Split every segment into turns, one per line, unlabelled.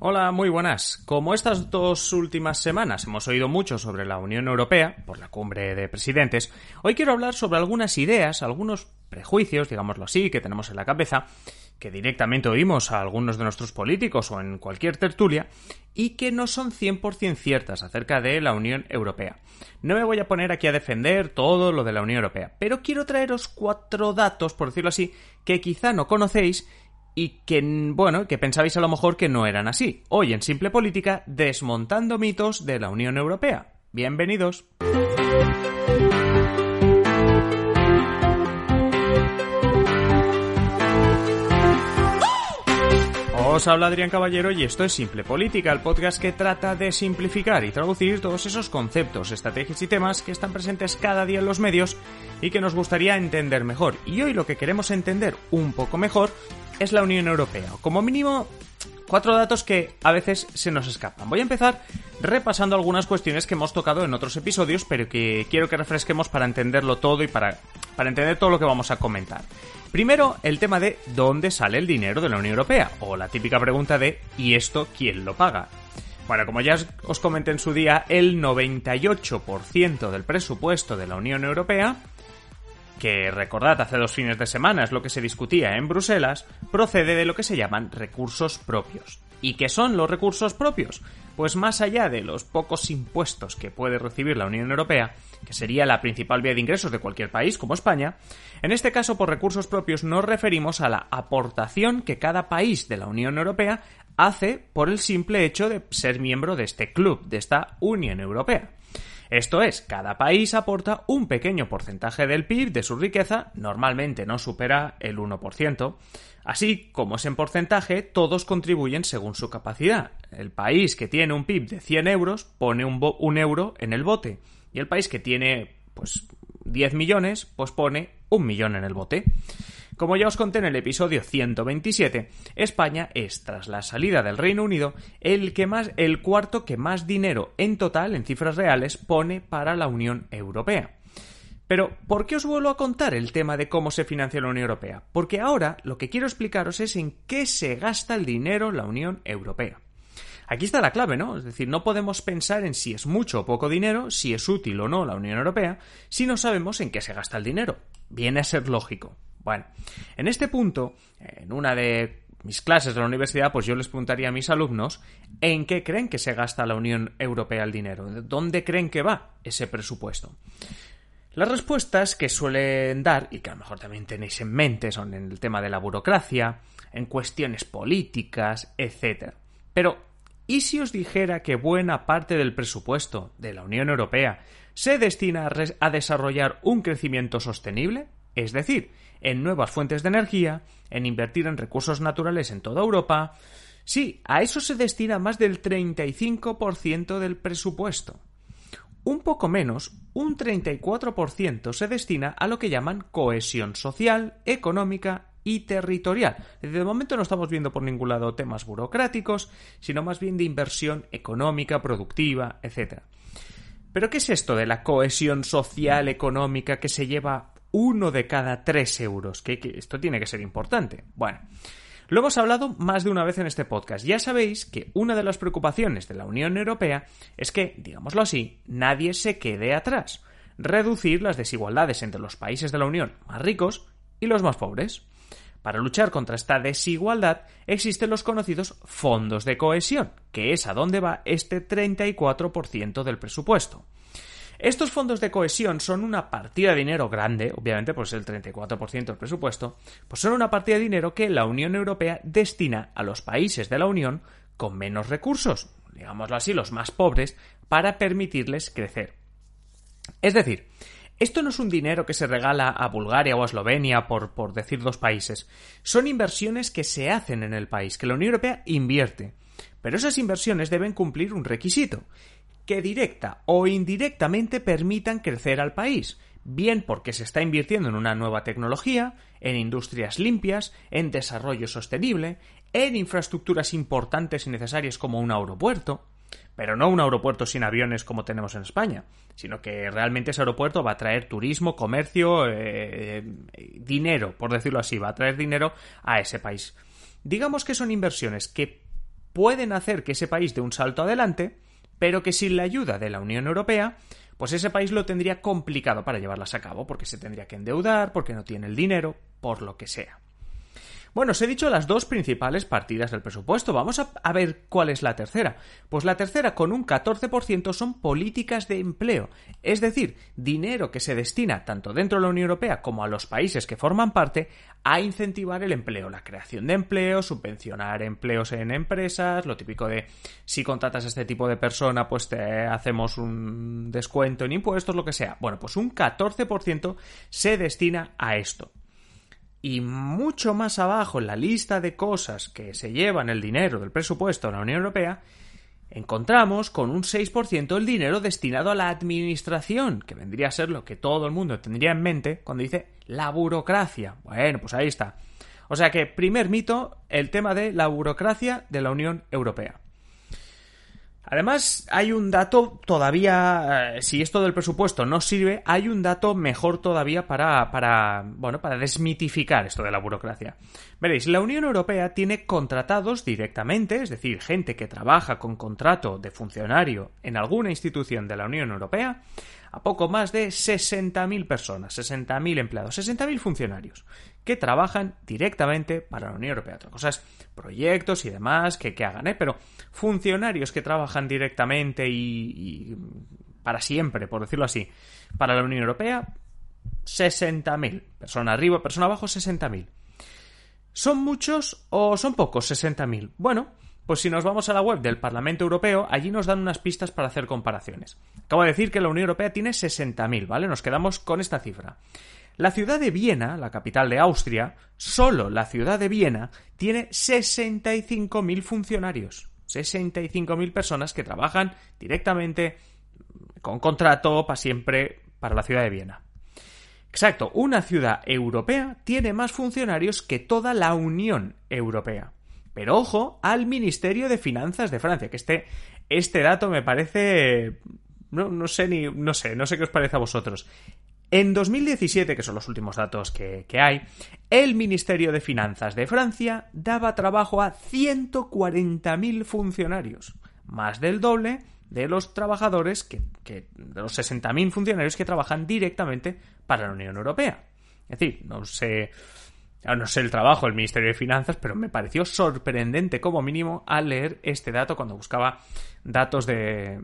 Hola, muy buenas. Como estas dos últimas semanas hemos oído mucho sobre la Unión Europea, por la cumbre de presidentes, hoy quiero hablar sobre algunas ideas, algunos prejuicios, digámoslo así, que tenemos en la cabeza, que directamente oímos a algunos de nuestros políticos o en cualquier tertulia, y que no son 100% ciertas acerca de la Unión Europea. No me voy a poner aquí a defender todo lo de la Unión Europea, pero quiero traeros cuatro datos, por decirlo así, que quizá no conocéis y que, bueno, que pensabais a lo mejor que no eran así. Hoy en Simple Política, desmontando mitos de la Unión Europea. Bienvenidos. Os habla Adrián Caballero y esto es Simple Política, el podcast que trata de simplificar y traducir todos esos conceptos, estrategias y temas que están presentes cada día en los medios y que nos gustaría entender mejor. Y hoy lo que queremos entender un poco mejor es la Unión Europea. Como mínimo, cuatro datos que a veces se nos escapan. Voy a empezar repasando algunas cuestiones que hemos tocado en otros episodios, pero que quiero que refresquemos para entenderlo todo y para, para entender todo lo que vamos a comentar. Primero, el tema de dónde sale el dinero de la Unión Europea, o la típica pregunta de ¿y esto quién lo paga? Bueno, como ya os comenté en su día, el 98% del presupuesto de la Unión Europea que recordad hace dos fines de semana es lo que se discutía en Bruselas, procede de lo que se llaman recursos propios. ¿Y qué son los recursos propios? Pues más allá de los pocos impuestos que puede recibir la Unión Europea, que sería la principal vía de ingresos de cualquier país como España, en este caso por recursos propios nos referimos a la aportación que cada país de la Unión Europea hace por el simple hecho de ser miembro de este club, de esta Unión Europea. Esto es, cada país aporta un pequeño porcentaje del PIB de su riqueza, normalmente no supera el 1%. Así como es en porcentaje, todos contribuyen según su capacidad. El país que tiene un PIB de 100 euros pone un, un euro en el bote. Y el país que tiene, pues, 10 millones, pues pone un millón en el bote. Como ya os conté en el episodio 127, España es, tras la salida del Reino Unido, el, que más, el cuarto que más dinero en total, en cifras reales, pone para la Unión Europea. Pero, ¿por qué os vuelvo a contar el tema de cómo se financia la Unión Europea? Porque ahora lo que quiero explicaros es en qué se gasta el dinero la Unión Europea. Aquí está la clave, ¿no? Es decir, no podemos pensar en si es mucho o poco dinero, si es útil o no la Unión Europea, si no sabemos en qué se gasta el dinero. Viene a ser lógico. Bueno, en este punto, en una de mis clases de la universidad, pues yo les preguntaría a mis alumnos en qué creen que se gasta la Unión Europea el dinero, dónde creen que va ese presupuesto. Las respuestas que suelen dar, y que a lo mejor también tenéis en mente, son en el tema de la burocracia, en cuestiones políticas, etc. Pero, ¿y si os dijera que buena parte del presupuesto de la Unión Europea se destina a, desarrollar un crecimiento sostenible? Es decir, en nuevas fuentes de energía, en invertir en recursos naturales en toda Europa. Sí, a eso se destina más del 35% del presupuesto. Un poco menos, un 34% se destina a lo que llaman cohesión social, económica y territorial. De momento no estamos viendo por ningún lado temas burocráticos, sino más bien de inversión económica, productiva, etc. ¿Pero qué es esto de la cohesión social, económica que se lleva uno de cada tres euros. Que, esto tiene que ser importante. Bueno. Lo hemos hablado más de una vez en este podcast. Ya sabéis que una de las preocupaciones de la Unión Europea es que, digámoslo así, nadie se quede atrás. Reducir las desigualdades entre los países de la Unión más ricos y los más pobres. Para luchar contra esta desigualdad existen los conocidos fondos de cohesión, que es a donde va este 34% del presupuesto. Estos fondos de cohesión son una partida de dinero grande, obviamente pues el 34% del presupuesto, pues son una partida de dinero que la Unión Europea destina a los países de la Unión con menos recursos, digámoslo así, los más pobres, para permitirles crecer. Es decir, esto no es un dinero que se regala a Bulgaria o a Eslovenia, por, por decir dos países. Son inversiones que se hacen en el país, que la Unión Europea invierte Pero esas inversiones deben cumplir un requisito, que directa o indirectamente permitan crecer al país, bien porque se está invirtiendo en una nueva tecnología, en industrias limpias, en desarrollo sostenible, en infraestructuras importantes y necesarias como un aeropuerto, pero no un aeropuerto sin aviones como tenemos en España, sino que realmente ese aeropuerto va a traer turismo, comercio, eh, dinero, por decirlo así, va a traer dinero a ese país. Digamos que son inversiones que pueden hacer que ese país dé un salto adelante, pero que sin la ayuda de la Unión Europea, pues ese país lo tendría complicado para llevarlas a cabo, porque se tendría que endeudar, porque no tiene el dinero, por lo que sea. Bueno, os he dicho las dos principales partidas del presupuesto. Vamos a, ver cuál es la tercera. Pues la tercera, con un 14%, son políticas de empleo. Es decir, dinero que se destina tanto dentro de la Unión Europea como a los países que forman parte a incentivar el empleo, la creación de empleo, subvencionar empleos en empresas, lo típico de si contratas a este tipo de persona, pues te hacemos un descuento en impuestos, lo que sea. Bueno, pues un 14% se destina a esto. Y mucho más abajo en la lista de cosas que se llevan el dinero del presupuesto de la Unión Europea, encontramos con un 6% el dinero destinado a la administración, que vendría a ser lo que todo el mundo tendría en mente cuando dice la burocracia. Bueno, pues ahí está. O sea que, primer mito, el tema de la burocracia de la Unión Europea. Además, hay un dato todavía, eh, si esto del presupuesto no sirve, hay un dato mejor todavía para, para, bueno, para desmitificar esto de la burocracia. Veréis, la Unión Europea tiene contratados directamente, es decir, gente que trabaja con contrato de funcionario en alguna institución de la Unión Europea, a poco más de 60.000 personas, 60.000 empleados, 60.000 funcionarios que trabajan directamente para la Unión Europea. Otra cosa es proyectos y demás que, que hagan, ¿eh? pero funcionarios que trabajan directamente y, para siempre, por decirlo así, para la Unión Europea, 60.000. Persona arriba, persona abajo, 60.000. ¿Son muchos o son pocos 60.000? Bueno, pues si nos vamos a la web del Parlamento Europeo, allí nos dan unas pistas para hacer comparaciones. Acabo de decir que la Unión Europea tiene 60.000, ¿vale? Nos quedamos con esta cifra. La ciudad de Viena, la capital de Austria, solo la ciudad de Viena tiene 65.000 funcionarios. 65.000 personas que trabajan directamente con contrato para siempre para la ciudad de Viena. Exacto, una ciudad europea tiene más funcionarios que toda la Unión Europea. Pero ojo al Ministerio de Finanzas de Francia, que este, este dato me parece... No, no sé ni... No sé, no sé qué os parece a vosotros. En 2017, que son los últimos datos que, que, hay, el Ministerio de Finanzas de Francia daba trabajo a 140.000 funcionarios, más del doble de los trabajadores que, que de los 60.000 funcionarios que trabajan directamente para la Unión Europea. Es decir, no sé no sé el trabajo del Ministerio de Finanzas, pero me pareció sorprendente como mínimo al leer este dato cuando buscaba datos de,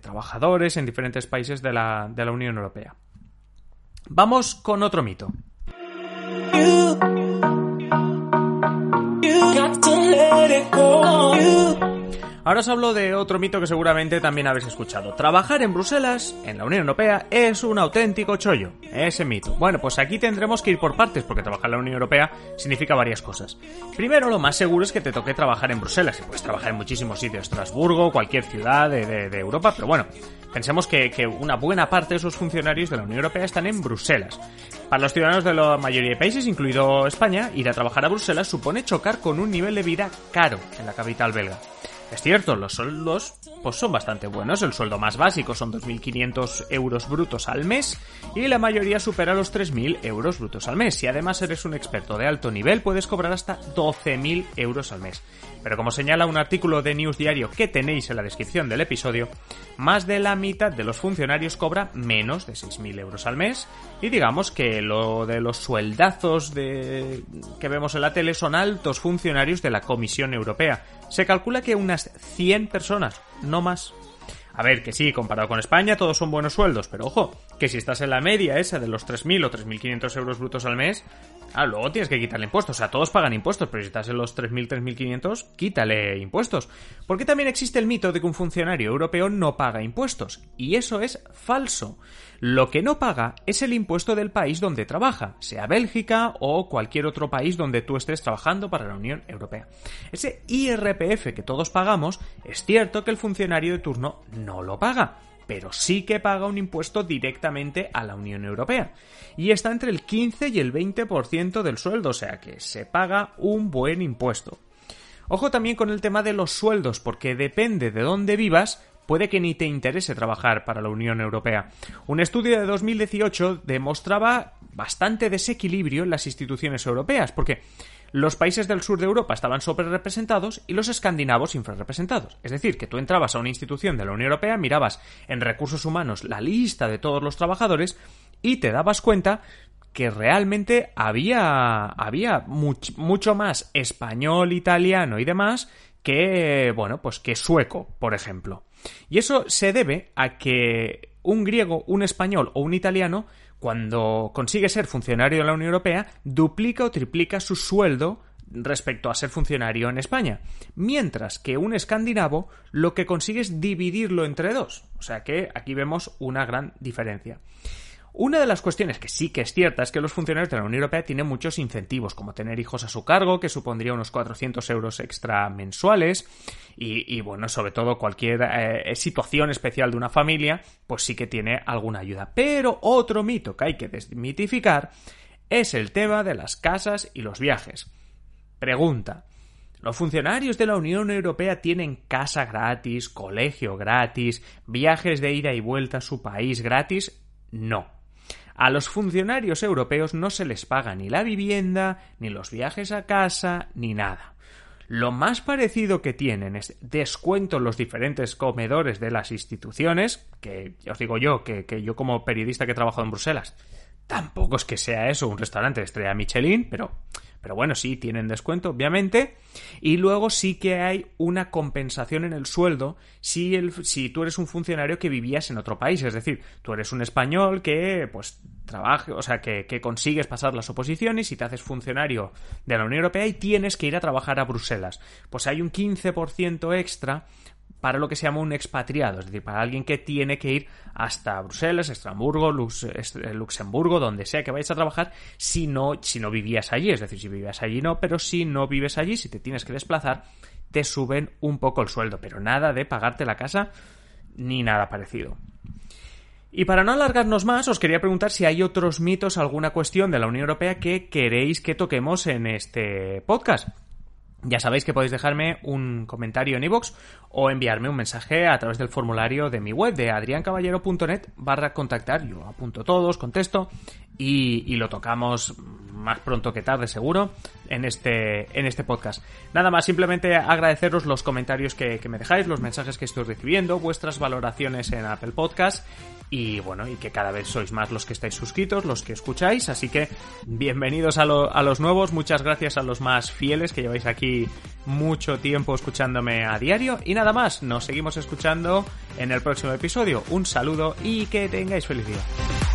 trabajadores en diferentes países de la, de la Unión Europea. Vamos con otro mito. Ahora os hablo de otro mito que seguramente también habéis escuchado. Trabajar en Bruselas, en la Unión Europea, es un auténtico chollo. Ese mito. Bueno, pues aquí tendremos que ir por partes, porque trabajar en la Unión Europea significa varias cosas. Primero, lo más seguro es que te toque trabajar en Bruselas. Y puedes trabajar en muchísimos sitios, Estrasburgo, cualquier ciudad de, Europa, pero bueno, pensemos que, una buena parte de esos funcionarios de la Unión Europea están en Bruselas. Para los ciudadanos de la mayoría de países, incluido España, ir a trabajar a Bruselas supone chocar con un nivel de vida caro en la capital belga. Es cierto, los sueldos pues son bastante buenos. El sueldo más básico son 2.500 euros brutos al mes y la mayoría supera los 3.000 euros brutos al mes. Si además eres un experto de alto nivel, puedes cobrar hasta 12.000 euros al mes. Pero como señala un artículo de News Diario que tenéis en la descripción del episodio, más de la mitad de los funcionarios cobra menos de 6.000 euros al mes y digamos que lo de los sueldazos de... que vemos en la tele son altos funcionarios de la Comisión Europea. Se calcula que unas 100 personas, no más. A ver, que sí, comparado con España todos son buenos sueldos, pero ojo, que si estás en la media esa de los 3.000 o 3.500 euros brutos al mes, Ah, luego tienes que quitarle impuestos. O sea, todos pagan impuestos, pero si estás en los 3.000, 3.500, quítale impuestos. Porque también existe el mito de que un funcionario europeo no paga impuestos. Y eso es falso. Lo que no paga es el impuesto del país donde trabaja, sea Bélgica o cualquier otro país donde tú estés trabajando para la Unión Europea. Ese IRPF que todos pagamos, es cierto que el funcionario de turno no lo paga pero sí que paga un impuesto directamente a la Unión Europea. Y está entre el 15 y el 20% del sueldo, o sea que se paga un buen impuesto. Ojo también con el tema de los sueldos, porque depende de dónde vivas, puede que ni te interese trabajar para la Unión Europea. Un estudio de 2018 demostraba bastante desequilibrio en las instituciones europeas, porque los países del sur de Europa estaban representados y los escandinavos infrarrepresentados. Es decir, que tú entrabas a una institución de la Unión Europea, mirabas en recursos humanos la lista de todos los trabajadores y te dabas cuenta que realmente había, había mucho más español, italiano y demás que, bueno, pues que sueco, por ejemplo. Y eso se debe a que un griego, un español o un italiano cuando consigue ser funcionario de la Unión Europea, duplica o triplica su sueldo respecto a ser funcionario en España. Mientras que un escandinavo lo que consigue es dividirlo entre dos. O sea que aquí vemos una gran diferencia. Una de las cuestiones que sí que es cierta es que los funcionarios de la Unión Europea tienen muchos incentivos, como tener hijos a su cargo, que supondría unos 400 euros extra mensuales, y, bueno, sobre todo cualquier eh, situación especial de una familia, pues sí que tiene alguna ayuda. Pero otro mito que hay que desmitificar es el tema de las casas y los viajes. Pregunta. ¿Los funcionarios de la Unión Europea tienen casa gratis, colegio gratis, viajes de ida y vuelta a su país gratis? No. A los funcionarios europeos no se les paga ni la vivienda, ni los viajes a casa, ni nada. Lo más parecido que tienen es descuento en los diferentes comedores de las instituciones, que os digo yo, que, que yo como periodista que he trabajado en Bruselas, tampoco es que sea eso un restaurante de estrella Michelin, pero pero bueno, sí, tienen descuento, obviamente. Y luego sí que hay una compensación en el sueldo si, el, si tú eres un funcionario que vivías en otro país. Es decir, tú eres un español que, pues, trabaje, o sea, que, que consigues pasar las oposiciones y te haces funcionario de la Unión Europea y tienes que ir a trabajar a Bruselas. Pues hay un 15% extra para lo que se llama un expatriado, es decir, para alguien que tiene que ir hasta Bruselas, Estrasburgo, eh, Luxemburgo, donde sea que vayas a trabajar, si no, si no vivías allí, es decir, si vivías allí no, pero si no vives allí, si te tienes que desplazar, te suben un poco el sueldo, pero nada de pagarte la casa ni nada parecido. Y para no alargarnos más, os quería preguntar si hay otros mitos, alguna cuestión de la Unión Europea que queréis que toquemos en este podcast. Ya sabéis que podéis dejarme un comentario en iVoox o enviarme un mensaje a través del formulario de mi web de adriancaballero.net barra contactar. Yo apunto todos, contesto y, lo tocamos más pronto que tarde seguro en este, en este podcast. Nada más, simplemente agradeceros los comentarios que, que me dejáis, los mensajes que estoy recibiendo, vuestras valoraciones en Apple Podcast y bueno, y que cada vez sois más los que estáis suscritos, los que escucháis, así que bienvenidos a, a los nuevos, muchas gracias a los más fieles que lleváis aquí mucho tiempo escuchándome a diario y nada más, nos seguimos escuchando en el próximo episodio. Un saludo y que tengáis feliz día.